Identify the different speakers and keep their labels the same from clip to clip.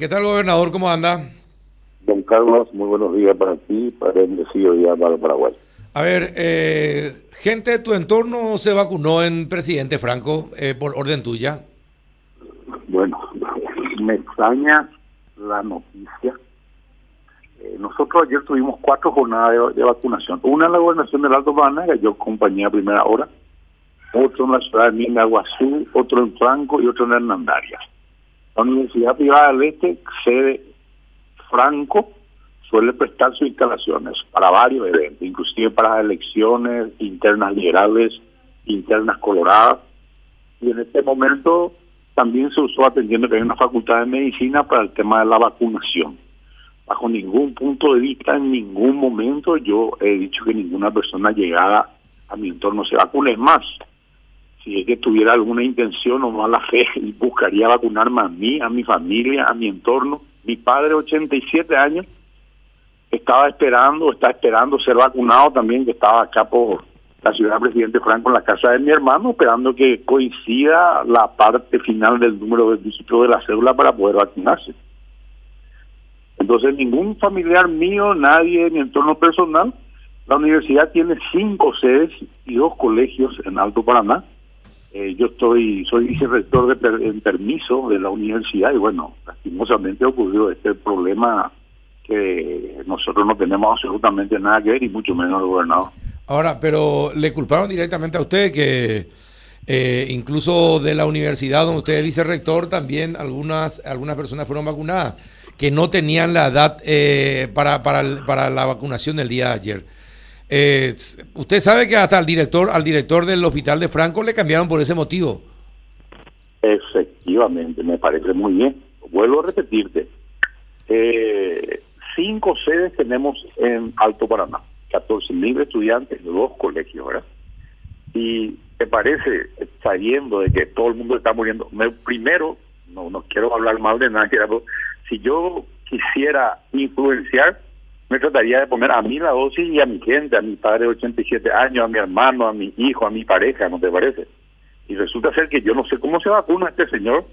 Speaker 1: ¿Qué tal, gobernador? ¿Cómo anda?
Speaker 2: Don Carlos, muy buenos días para ti, para el bendecido día para Paraguay.
Speaker 1: A ver, eh, gente de tu entorno se vacunó en presidente Franco eh, por orden tuya.
Speaker 2: Bueno, me extraña la noticia. Eh, nosotros ayer tuvimos cuatro jornadas de, vacunación. Una en la gobernación del Alto Paraná, que yo acompañé a primera hora. Otro en la ciudad de Minaguazú, otro en Franco y otro en Hernandarias. La Universidad Privada del Este, sede Franco, suele prestar sus instalaciones para varios eventos, inclusive para elecciones internas liberales, internas coloradas. Y en este momento también se usó atendiendo que hay una facultad de medicina para el tema de la vacunación. Bajo ningún punto de vista, en ningún momento yo he dicho que ninguna persona llegada a mi entorno se vacune. más, si es que tuviera alguna intención o mala fe, buscaría vacunarme a mí, a mi familia, a mi entorno. Mi padre, 87 años, estaba esperando, está esperando ser vacunado también, que estaba acá por la ciudad de Presidente Franco en la casa de mi hermano, esperando que coincida la parte final del número de dígitos de la cédula para poder vacunarse. Entonces, ningún familiar mío, nadie en mi entorno personal, la universidad tiene cinco sedes y dos colegios en Alto Paraná eh, yo estoy, soy vicerrector de en permiso de la universidad y bueno, lastimosamente ocurrió este problema que nosotros no tenemos absolutamente nada que ver y mucho menos el gobernador.
Speaker 1: Ahora, pero le culparon directamente a usted que eh, incluso de la universidad donde usted es vicerrector también algunas algunas personas fueron vacunadas que no tenían la edad eh, para, para, para la vacunación del día de ayer. Eh, usted sabe que hasta al director, al director del hospital de Franco le cambiaron por ese motivo.
Speaker 2: Efectivamente, me parece muy bien. Vuelvo a repetirte. Eh, cinco sedes tenemos en Alto Paraná, 14 mil estudiantes de dos colegios, ¿verdad? Y te parece, sabiendo de que todo el mundo está muriendo, primero, no, no quiero hablar mal de nadie, pero si yo quisiera influenciar, me trataría de poner a mí la dosis y a mi gente, a mi padre de 87 años, a mi hermano, a mi hijo, a mi pareja, ¿no te parece? Y resulta ser que yo no sé cómo se vacuna este señor.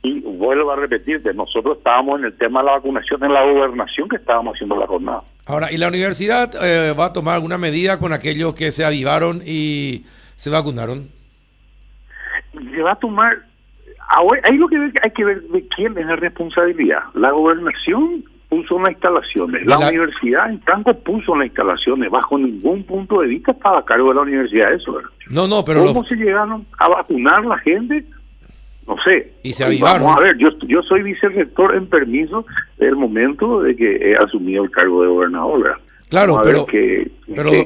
Speaker 2: Y vuelvo a repetirte, nosotros estábamos en el tema de la vacunación en la gobernación que estábamos haciendo la jornada.
Speaker 1: Ahora, ¿y la universidad eh, va a tomar alguna medida con aquellos que se avivaron y se vacunaron?
Speaker 2: Se va a tomar... Ahí lo que hay que ver de quién es la responsabilidad. La gobernación puso las instalaciones. La, universidad en Franco puso las instalaciones. Bajo ningún punto de vista estaba a cargo de la universidad eso.
Speaker 1: No, no, pero...
Speaker 2: ¿Cómo se llegaron a vacunar la gente? No sé.
Speaker 1: Y se avivaron.
Speaker 2: Vamos a ver, yo, yo soy vicerrector en permiso del momento de que he asumido el cargo de gobernador.
Speaker 1: Claro, pero,
Speaker 2: qué,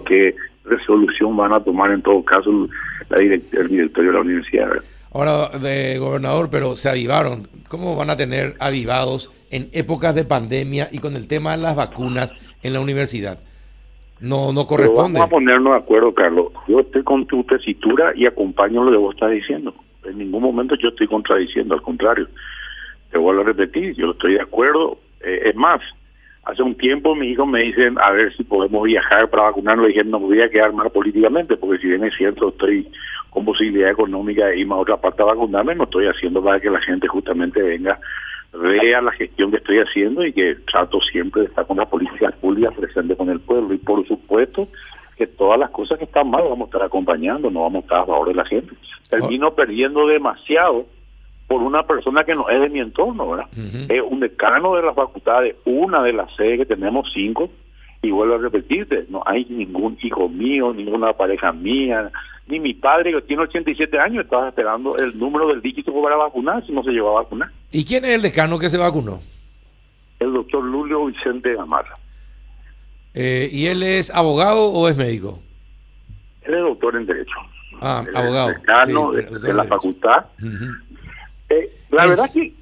Speaker 2: qué, resolución van a tomar en todo caso la el directorio de la universidad.
Speaker 1: Ahora, de gobernador, pero se avivaron. ¿Cómo van a tener avivados en épocas de pandemia y con el tema de las vacunas en la universidad. No, no corresponde.
Speaker 2: vamos a ponernos de acuerdo, Carlos. Yo estoy con tu tesitura y acompaño lo que vos estás diciendo. En ningún momento yo estoy contradiciendo, al contrario. Te vuelvo a repetir, yo estoy de acuerdo. Eh, es más, hace un tiempo mis hijos me dicen a ver si podemos viajar para vacunarnos. Dije, no me voy a quedar mal políticamente, porque si bien es cierto, estoy con posibilidad económica de irme a otra parte a vacunarme, no estoy haciendo para que la gente justamente venga vea la gestión que estoy haciendo y que trato siempre de estar con la policía pública presente con el pueblo. Y por supuesto que todas las cosas que están mal vamos a estar acompañando, no vamos a estar a favor de la gente. Termino perdiendo demasiado por una persona que no es de mi entorno, ¿verdad? Es un decano de las facultades, una de las sedes que tenemos cinco, y vuelvo a repetirte, no hay ningún hijo mío, ninguna pareja mía, ni mi padre que tiene 87 años estaba esperando el número del dígito para vacunar si no se llevaba a vacunar.
Speaker 1: ¿Y quién es el decano que se vacunó?
Speaker 2: El doctor Lulio Vicente Gamarra.
Speaker 1: Eh, ¿Y él es abogado o es médico?
Speaker 2: Él es doctor en Derecho.
Speaker 1: Ah, abogado.
Speaker 2: decano de, la facultad. Eh, la verdad que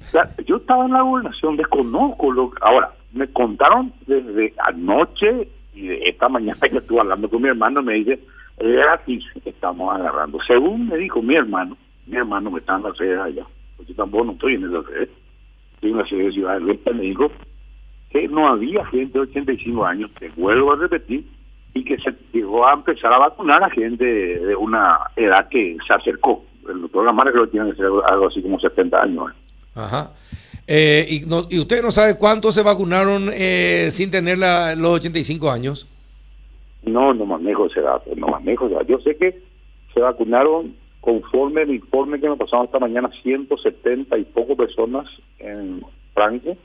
Speaker 2: yo estaba en la gobernación, desconozco lo Ahora, me contaron desde anoche y de esta mañana que estuve hablando con mi hermano, me dice gratis estamos agarrando. Según me dijo mi hermano, mi hermano me está en la sede allá, porque tampoco no estoy en esa sede, estoy en la sede de Ciudad del Este, me dijo que no había gente de 85 años, que vuelvo a repetir, y que se llegó a empezar a vacunar a gente de una edad que se acercó. El doctor Gamara creo que tiene que ser algo así como 70 años.
Speaker 1: Ajá. Eh, y, no, ¿Y usted no sabe cuántos se vacunaron eh, sin tener la, los 85 años?
Speaker 2: No, no manejo ese dato, no manejo ese dato. Yo sé que se vacunaron conforme el informe que nos pasamos esta mañana, 170 y poco personas en Francia,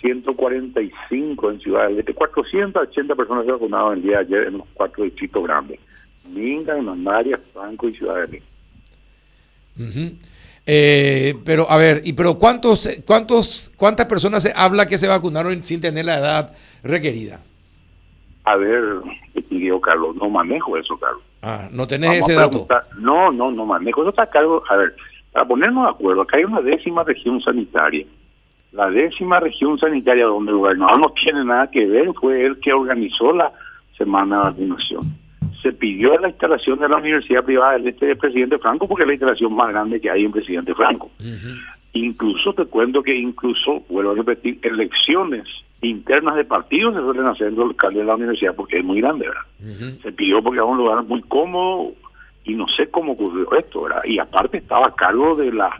Speaker 2: 145 en Ciudad del Este, 480 personas se vacunaron el día de ayer en los cuatro distritos grandes, Minga, Mandaria, Franco y Ciudad del
Speaker 1: Este. Eh, pero a ver, y pero cuántos, cuántos, cuántas personas se habla que se vacunaron sin tener la edad requerida.
Speaker 2: A ver, pidió Carlos, no manejo eso, Carlos.
Speaker 1: Ah, no tenés ese dato.
Speaker 2: No, no, no manejo. Eso está cargo. A ver, para ponernos de acuerdo, acá hay una décima región sanitaria. La décima región sanitaria donde el gobernador no tiene nada que ver, fue él que organizó la semana de vacunación. Se pidió la instalación de la Universidad Privada del Este del Presidente Franco porque es la instalación más grande que hay en Presidente Franco. Incluso te cuento que incluso, vuelvo a repetir, elecciones internas de partidos se suelen hacer en el local de la universidad porque es muy grande, ¿verdad? Se pidió porque era un lugar muy cómodo y no sé cómo ocurrió esto, ¿verdad? Y aparte estaba a cargo de la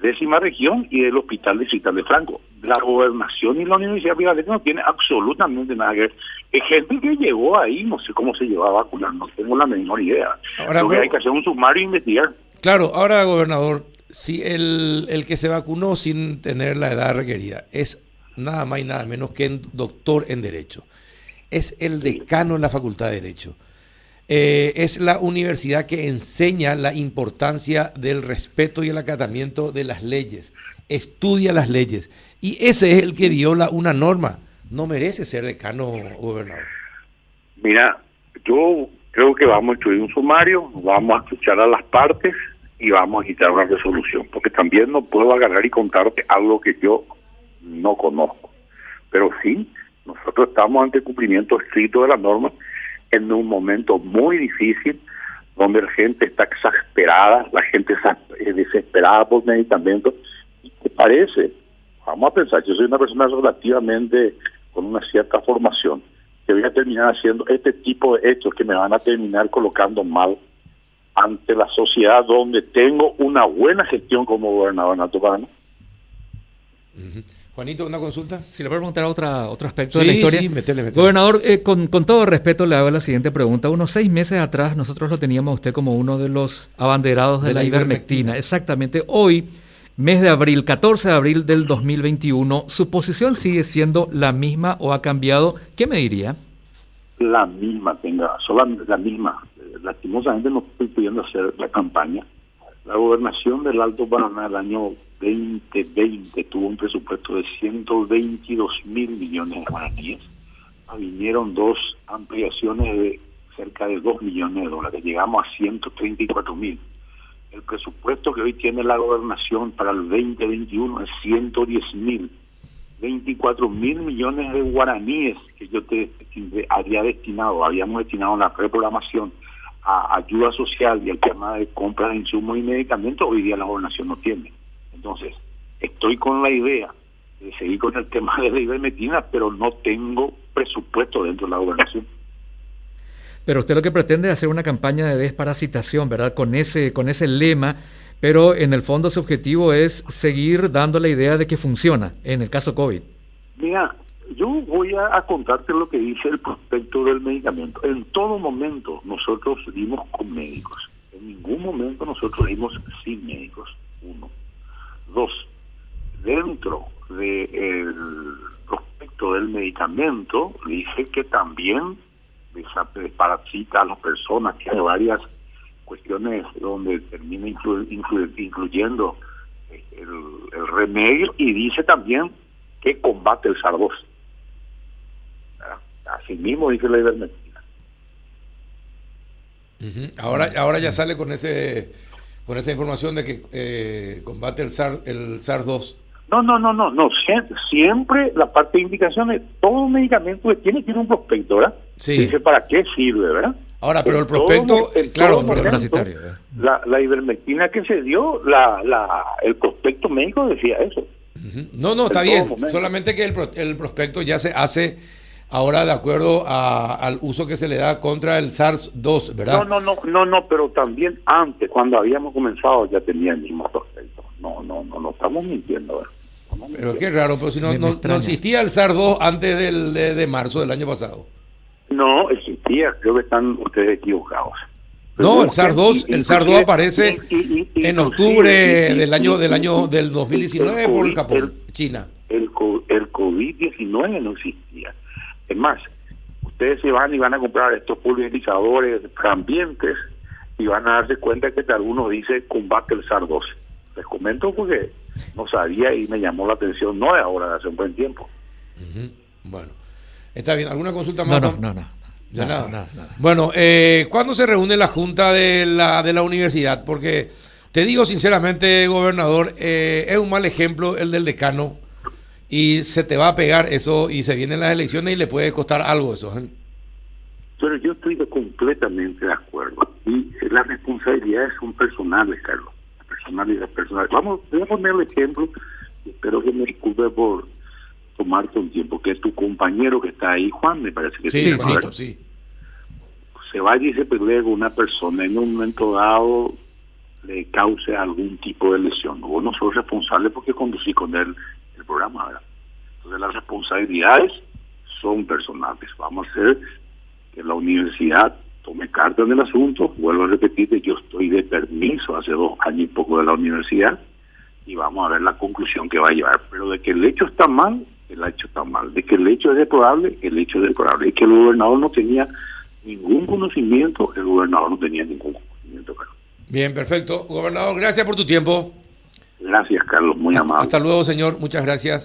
Speaker 2: décima región y del hospital distrital de Franco. La gobernación y la universidad privada no tiene absolutamente nada que ver. Es gente que llegó ahí, no sé cómo se llevaba a vacunar, no tengo la menor idea. Ahora, Lo que hay que hacer un sumario e investigar.
Speaker 1: Claro, ahora gobernador, si el, el que se vacunó sin tener la edad requerida es nada más y nada menos que un doctor en Derecho. Es el decano en la Facultad de Derecho. Eh, es la universidad que enseña la importancia del respeto y el acatamiento de las leyes. Estudia las leyes. Y ese es el que viola una norma. No merece ser decano gobernador.
Speaker 2: Mira, yo creo que vamos a instruir un sumario, vamos a escuchar a las partes y vamos a quitar una resolución, porque también no puedo agarrar y contarte algo que yo no conozco. Pero sí, nosotros estamos ante cumplimiento estricto de la norma en un momento muy difícil donde la gente está exasperada, la gente está desesperada por medicamentos. ¿Y qué parece? Vamos a pensar, yo soy una persona relativamente con una cierta formación, que voy a terminar haciendo este tipo de hechos que me van a terminar colocando mal ante la sociedad donde tengo una buena gestión como gobernador natural.
Speaker 1: Juanito, ¿una consulta?
Speaker 3: Si le puedo preguntar otra, otro aspecto de la historia. Sí, Gobernador, eh, con, todo respeto le hago la siguiente pregunta. Unos seis meses atrás nosotros lo teníamos a usted como uno de los abanderados de, la, ivermectina. Exactamente. Hoy, mes de abril, 14 de abril del 2021, ¿su posición sigue siendo la misma o ha cambiado? ¿Qué me diría?
Speaker 2: La misma, tenga, solamente la misma. Lastimosamente no estoy pudiendo hacer la campaña. La gobernación del Alto Paraná el año 2020 tuvo un presupuesto de 122 mil millones de guaraníes. Ah, vinieron dos ampliaciones de cerca de 2 millones de dólares. Llegamos a 134 mil. El presupuesto que hoy tiene la gobernación para el 2021 es 110 mil. 24 mil millones de guaraníes que yo te, había destinado, habíamos destinado en la reprogramación a ayuda social y al tema de compras de insumos y medicamentos, hoy día la gobernación no tiene. Entonces, estoy con la idea de seguir con el tema de la ivermectina, pero no tengo presupuesto dentro de la gobernación.
Speaker 3: Pero usted lo que pretende es hacer una campaña de desparasitación, ¿verdad? Con ese, con ese lema, pero en el fondo su objetivo es seguir dando la idea de que funciona en el caso COVID.
Speaker 2: Mira, yo voy a, contarte lo que dice el prospecto del medicamento. En todo momento nosotros dimos con médicos. En ningún momento nosotros dimos sin médicos. Uno. Dos, dentro del prospecto del medicamento dice que también desparasita a las personas, que hay varias cuestiones donde termina incluyendo el, remedio y dice también que combate el SARS-2. Así mismo dice la ivermectina.
Speaker 1: Ahora, ahora ya sale con ese con esa información de que eh, combate el SARS el SARS 2
Speaker 2: No, no, no, no, no. Siempre, la parte de indicaciones, todo medicamento que tiene tiene un prospecto, ¿verdad? Sí. Dice para qué sirve, ¿verdad?
Speaker 1: Ahora, pero el prospecto, claro,
Speaker 2: ¿eh? la, la ivermectina que se dio, la, la, el prospecto médico decía eso.
Speaker 1: No, no, está bien. Solamente que el, el prospecto ya se hace ahora de acuerdo al uso que se le da contra el SARS-2, ¿verdad?
Speaker 2: No, no, no, no, no, pero también antes, cuando habíamos comenzado, ya tenía el mismo prospecto. No, no, no, no estamos mintiendo.
Speaker 1: Pero qué raro, pero si no, no, existía el SAR 2 antes del, de, marzo del año pasado.
Speaker 2: No, existía, creo que están ustedes equivocados.
Speaker 1: no, el SAR 2, el SAR 2 aparece en octubre del año del año del 2019 por el Japón, China.
Speaker 2: El, el COVID-19 no existía. Es más, ustedes se van y van a comprar estos pulverizadores ambientes y van a darse cuenta que algunos dice combate el SAR-2. Les comento porque no sabía y me llamó la atención, no de ahora, de hace un buen tiempo.
Speaker 1: Bueno, está bien. ¿Alguna consulta más?
Speaker 3: No, no, no.
Speaker 1: nada. Bueno, eh, ¿cuándo se reúne la Junta de la, de la Universidad? Porque te digo sinceramente, gobernador, eh, es un mal ejemplo el del decano y se te va a pegar eso y se vienen las elecciones y le puede costar algo eso. ¿eh?
Speaker 2: Pero yo estoy completamente de acuerdo. Y las responsabilidades son personales, Carlos. Personalidades personales. Vamos, voy a poner el ejemplo. Espero que me disculpe por tomarte un tiempo. Que es tu compañero que está ahí, Juan, me parece que
Speaker 1: sí. Sí, sí.
Speaker 2: Se vaya y se pelee con una persona en un momento dado le cause algún tipo de lesión. Vos no sos responsable porque conducí con él programa. ¿verdad? Entonces las responsabilidades son personales. Vamos a hacer que la universidad tome carta en el asunto. Vuelvo a repetirte, yo estoy de permiso hace dos años y poco de la universidad y vamos a ver la conclusión que va a llevar. Pero de que el hecho está mal, el hecho está mal. De que el hecho es deplorable, el hecho es deplorable. Y que el gobernador no tenía ningún conocimiento, el gobernador no tenía ningún conocimiento.
Speaker 1: Bien, perfecto. Gobernador, gracias por tu tiempo.
Speaker 2: Gracias, Carlos, muy amable.
Speaker 1: Hasta luego, señor. Muchas gracias.